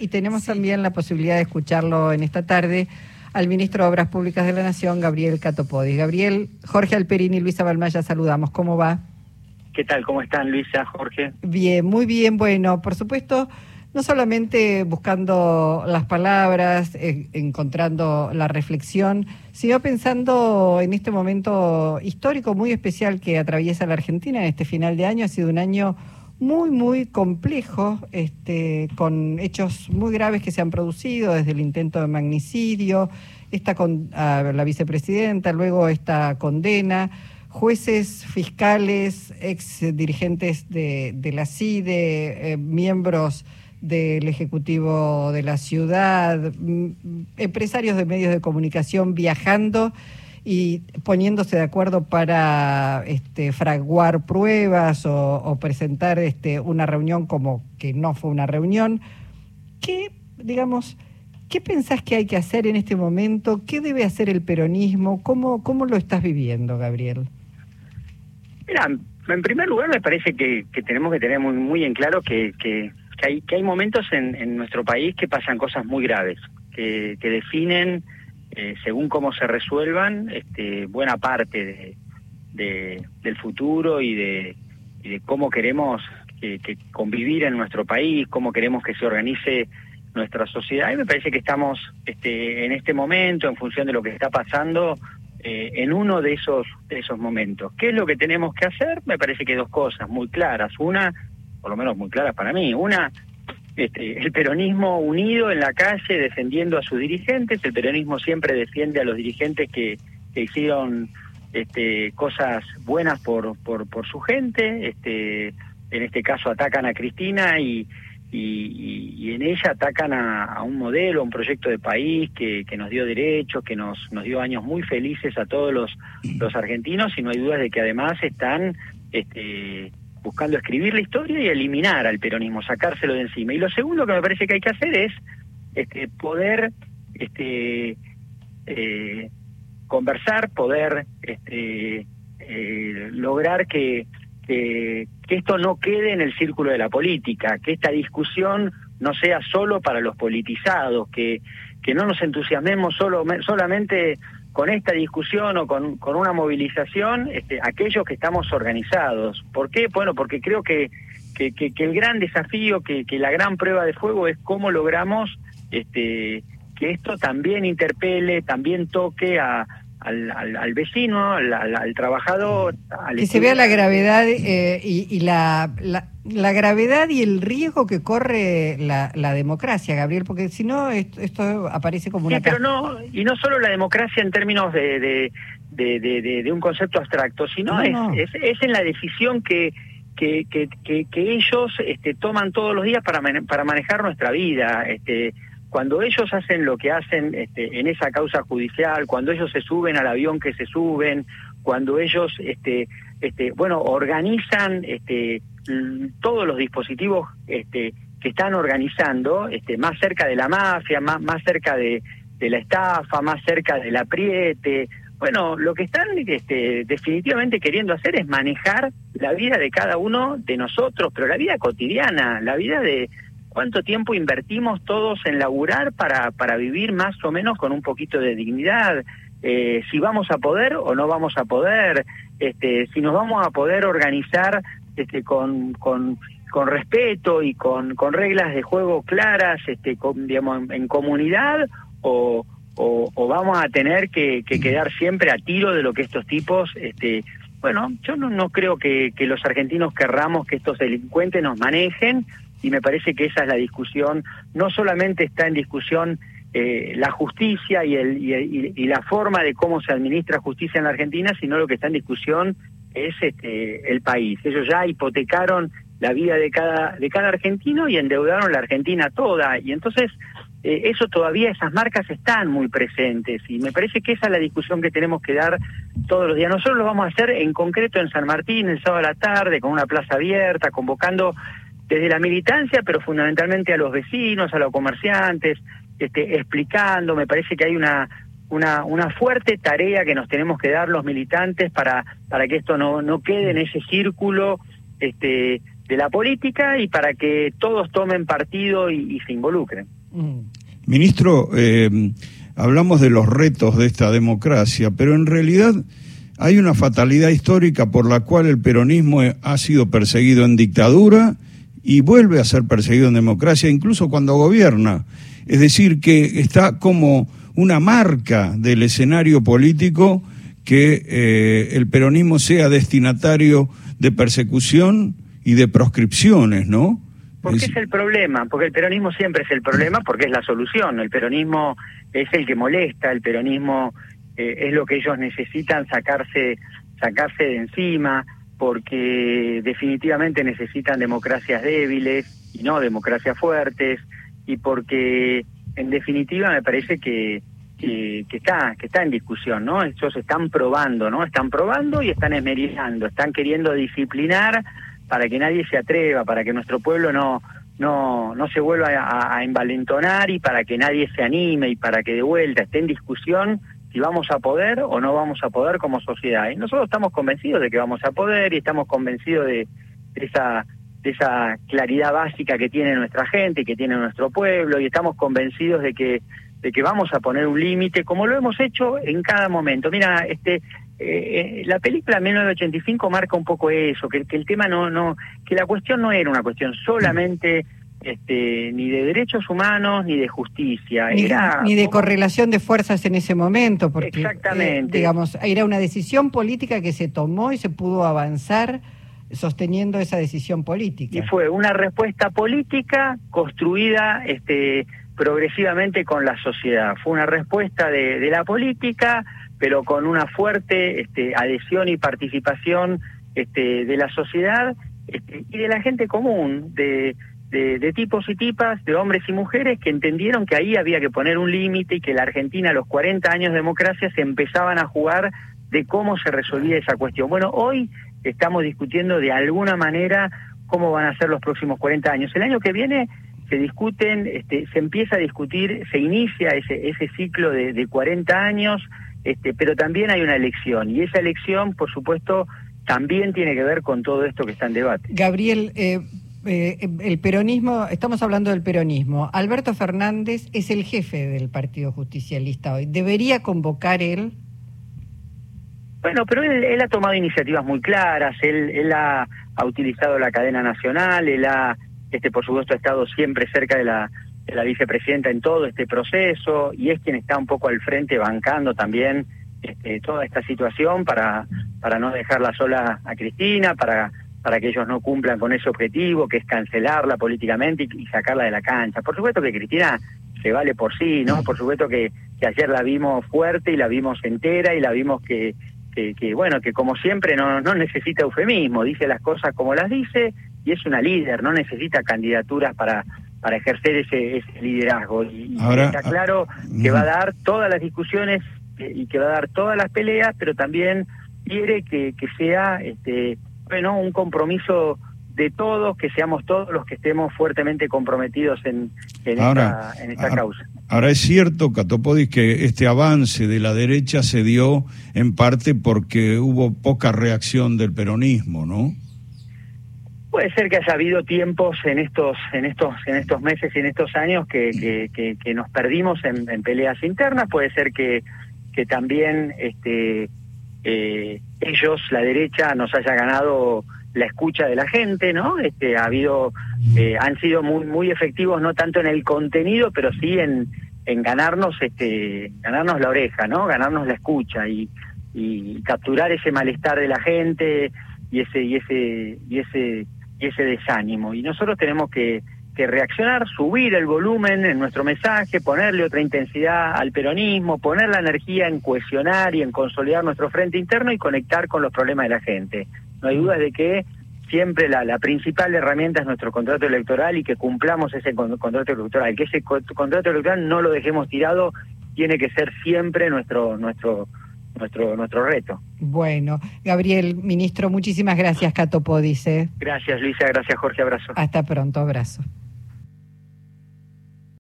y tenemos también la posibilidad de escucharlo en esta tarde al ministro de Obras Públicas de la Nación, Gabriel Catopodis. Gabriel, Jorge Alperini y Luisa Balmaya, saludamos. ¿Cómo va? ¿Qué tal? ¿Cómo están, Luisa, Jorge? Bien, muy bien. Bueno, por supuesto, no solamente buscando las palabras, eh, encontrando la reflexión, sino pensando en este momento histórico muy especial que atraviesa la Argentina en este final de año. Ha sido un año muy, muy complejo, este, con hechos muy graves que se han producido, desde el intento de magnicidio, esta con la vicepresidenta, luego esta condena, jueces, fiscales, ex dirigentes de, la CIDE, eh, miembros del Ejecutivo de la ciudad, empresarios de medios de comunicación viajando y poniéndose de acuerdo para este, fraguar pruebas o, presentar este, una reunión como que no fue una reunión. ¿Qué, digamos, qué pensás que hay que hacer en este momento? ¿Qué debe hacer el peronismo? ¿Cómo, cómo lo estás viviendo, Gabriel? Mira, en primer lugar me parece que, tenemos que tener muy, muy en claro que, que, hay, que hay momentos en, en nuestro país que pasan cosas muy graves, que, que definen eh, según cómo se resuelvan, este, buena parte de, del futuro y de, cómo queremos que, convivir en nuestro país, cómo queremos que se organice nuestra sociedad. Y me parece que estamos este, en este momento, en función de lo que está pasando, eh, en uno de esos, de esos momentos. ¿Qué es lo que tenemos que hacer? Me parece que dos cosas muy claras. Una, por lo menos muy claras para mí. Una, este, el peronismo unido en la calle defendiendo a sus dirigentes, el peronismo siempre defiende a los dirigentes que, hicieron este, cosas buenas por, por, su gente, este, en este caso atacan a Cristina y, y, en ella atacan a, un modelo, a un proyecto de país que, que nos dio derechos, que nos, nos dio años muy felices a todos los, los argentinos y no hay dudas de que además están este, buscando escribir la historia y eliminar al peronismo, sacárselo de encima. Y lo segundo que me parece que hay que hacer es este, poder este, eh, conversar, poder este, eh, lograr que, que, esto no quede en el círculo de la política, que esta discusión no sea solo para los politizados, que, que no nos entusiasmemos solo, solamente con esta discusión o con, con una movilización este, aquellos que estamos organizados. ¿Por qué? Bueno, porque creo que, que, que, el gran desafío, que, que, la gran prueba de fuego es cómo logramos este, que esto también interpele, también toque a, al, al, vecino, al, al, trabajador. que se vea la gravedad eh, y, y la, la, gravedad y el riesgo que corre la, la democracia, Gabriel, porque si no esto, aparece como una... Sí, pero no, y no solo la democracia en términos de, de, de, de, un concepto abstracto, sino Es, es, en la decisión que... Que, que, que, ellos este, toman todos los días para, para manejar nuestra vida. Este, cuando ellos hacen lo que hacen este, en esa causa judicial, cuando ellos se suben al avión que se suben, cuando ellos, este, este, bueno, organizan este, todos los dispositivos este, que están organizando, este, más cerca de la mafia, más, más cerca de, la estafa, más cerca del apriete. Bueno, lo que están este, definitivamente queriendo hacer es manejar la vida de cada uno de nosotros, pero la vida cotidiana, la vida de, cuánto tiempo invertimos todos en laburar para, para vivir más o menos con un poquito de dignidad, eh, si vamos a poder o no vamos a poder, este, si nos vamos a poder organizar este, con, con, con respeto y con, con reglas de juego claras, este, digamos, en, comunidad o, o, vamos a tener que, que, quedar siempre a tiro de lo que estos tipos este, bueno, yo no, no creo que, que los argentinos querramos que estos delincuentes nos manejen, y me parece que esa es la discusión. No solamente está en discusión eh, la justicia y, el, y, la forma de cómo se administra justicia en la Argentina, sino lo que está en discusión es este, el país. Ellos ya hipotecaron la vida de cada, de cada argentino y endeudaron la Argentina toda. Y entonces eh, eso todavía, esas marcas están muy presentes y me parece que esa es la discusión que tenemos que dar todos los días. Nosotros lo vamos a hacer en concreto en San Martín el sábado a la tarde con una plaza abierta, convocando desde la militancia, pero fundamentalmente a los vecinos, a los comerciantes, este, explicando, me parece que hay una, una, fuerte tarea que nos tenemos que dar los militantes para, para que esto no, no quede en ese círculo este, de la política y para que todos tomen partido y, se involucren. Mm. Ministro, eh, hablamos de los retos de esta democracia, pero en realidad hay una fatalidad histórica por la cual el peronismo ha sido perseguido en dictadura y vuelve a ser perseguido en democracia, incluso cuando gobierna. Es decir, que está como una marca del escenario político que eh, el peronismo sea destinatario de persecución y de proscripciones, ¿no? Porque es... es el problema, porque el peronismo siempre es el problema, porque es la solución. El peronismo es el que molesta, el peronismo eh, es lo que ellos necesitan sacarse, sacarse de encima, porque definitivamente necesitan democracias débiles y no democracias fuertes, y porque en definitiva me parece que, que, está que está en discusión, ¿no? Ellos están probando, ¿no? Están probando y están esmerilando, están queriendo disciplinar para que nadie se atreva, para que nuestro pueblo no no no se vuelva a, a envalentonar y para que nadie se anime y para que de vuelta esté en discusión si vamos a poder o no vamos a poder como sociedad. Y nosotros estamos convencidos de que vamos a poder y estamos convencidos de, esa de esa claridad básica que tiene nuestra gente que tiene nuestro pueblo y estamos convencidos de que de que vamos a poner un límite como lo hemos hecho en cada momento. Mira, este eh la película 1985 marca un poco eso, que, que el tema no no que la cuestión no era una cuestión solamente este, ni de derechos humanos ni de justicia. Ni, era, ni de correlación de fuerzas en ese momento, porque exactamente. Eh, digamos, era una decisión política que se tomó y se pudo avanzar sosteniendo esa decisión política. Y fue una respuesta política construida este, progresivamente con la sociedad. Fue una respuesta de, de la política, pero con una fuerte este, adhesión y participación este, de la sociedad este, y de la gente común, de de, tipos y tipas, de hombres y mujeres que entendieron que ahí había que poner un límite y que la Argentina a los 40 años de democracia se empezaban a jugar de cómo se resolvía esa cuestión. Bueno, hoy estamos discutiendo de alguna manera cómo van a ser los próximos 40 años. El año que viene se discuten, este, se empieza a discutir, se inicia ese, ese ciclo de, de 40 años, este, pero también hay una elección y esa elección, por supuesto, también tiene que ver con todo esto que está en debate. Gabriel, eh, eh, el peronismo, estamos hablando del peronismo. Alberto Fernández es el jefe del Partido Justicialista hoy. ¿Debería convocar él? Bueno, pero él, ha tomado iniciativas muy claras, él, ha, utilizado la cadena nacional, él ha, este, por supuesto, ha estado siempre cerca de la, de la vicepresidenta en todo este proceso y es quien está un poco al frente bancando también este, toda esta situación para, para no dejarla sola a Cristina, para para que ellos no cumplan con ese objetivo, que es cancelarla políticamente y, sacarla de la cancha. Por supuesto que Cristina se vale por sí, ¿no? Por supuesto que, que ayer la vimos fuerte y la vimos entera y la vimos que, que, bueno, que como siempre no, no necesita eufemismo, dice las cosas como las dice y es una líder, no necesita candidaturas para para ejercer ese, ese liderazgo. Y, está claro que va a dar todas las discusiones y que va a dar todas las peleas, pero también quiere que, que sea este, bueno, un compromiso de todos, que seamos todos los que estemos fuertemente comprometidos en, esta, en esta causa. Ahora es cierto, Catopodis, que este avance de la derecha se dio en parte porque hubo poca reacción del peronismo, ¿no? Puede ser que haya habido tiempos en estos, en estos, en estos meses y en estos años que, que, que, nos perdimos en, en, peleas internas. Puede ser que, que también este, eh, ellos, la derecha, nos haya ganado la escucha de la gente, ¿no? Este, ha habido, eh, han sido muy, muy efectivos, no tanto en el contenido, pero sí en, en ganarnos, este, ganarnos la oreja, ¿no? Ganarnos la escucha y, y capturar ese malestar de la gente y ese, y ese, y ese, y ese desánimo. Y nosotros tenemos que, que reaccionar, subir el volumen en nuestro mensaje, ponerle otra intensidad al peronismo, poner la energía en cohesionar y en consolidar nuestro frente interno y conectar con los problemas de la gente. No hay duda de que siempre la, la principal herramienta es nuestro contrato electoral y que cumplamos ese contrato electoral, que ese contrato electoral no lo dejemos tirado, tiene que ser siempre nuestro nuestro nuestro nuestro reto. Bueno, Gabriel, ministro, muchísimas gracias, Cato Podice. Gracias, Luisa, gracias, Jorge, abrazo. Hasta pronto, abrazo.